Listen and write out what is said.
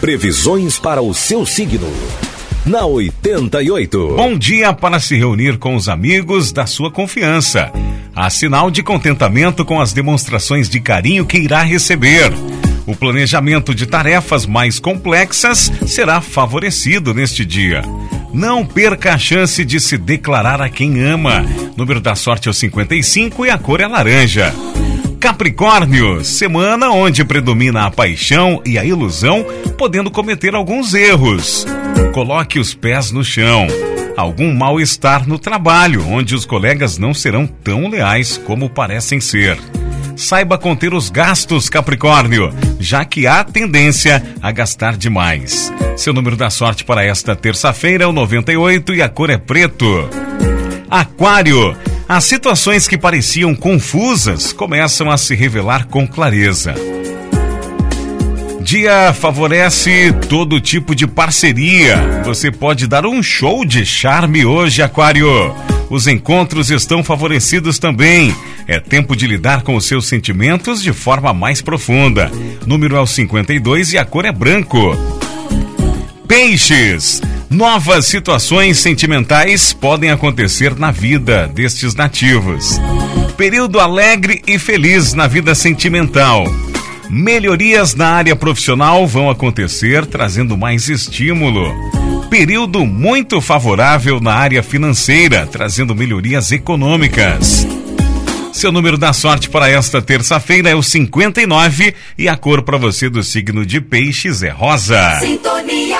Previsões para o seu signo. Na 88. Bom dia para se reunir com os amigos da sua confiança. Há sinal de contentamento com as demonstrações de carinho que irá receber. O planejamento de tarefas mais complexas será favorecido neste dia. Não perca a chance de se declarar a quem ama. Número da sorte é o 55 e a cor é laranja. Capricórnio, semana onde predomina a paixão e a ilusão, podendo cometer alguns erros. Coloque os pés no chão. Algum mal-estar no trabalho, onde os colegas não serão tão leais como parecem ser. Saiba conter os gastos, Capricórnio, já que há tendência a gastar demais. Seu número da sorte para esta terça-feira é o 98 e a cor é preto. Aquário, as situações que pareciam confusas começam a se revelar com clareza. Dia favorece todo tipo de parceria. Você pode dar um show de charme hoje, Aquário. Os encontros estão favorecidos também. É tempo de lidar com os seus sentimentos de forma mais profunda. Número é o 52 e a cor é branco. Peixes. Novas situações sentimentais podem acontecer na vida destes nativos. Período alegre e feliz na vida sentimental. Melhorias na área profissional vão acontecer, trazendo mais estímulo. Período muito favorável na área financeira, trazendo melhorias econômicas. Seu número da sorte para esta terça-feira é o 59 e a cor para você do signo de Peixes é rosa. Sintonia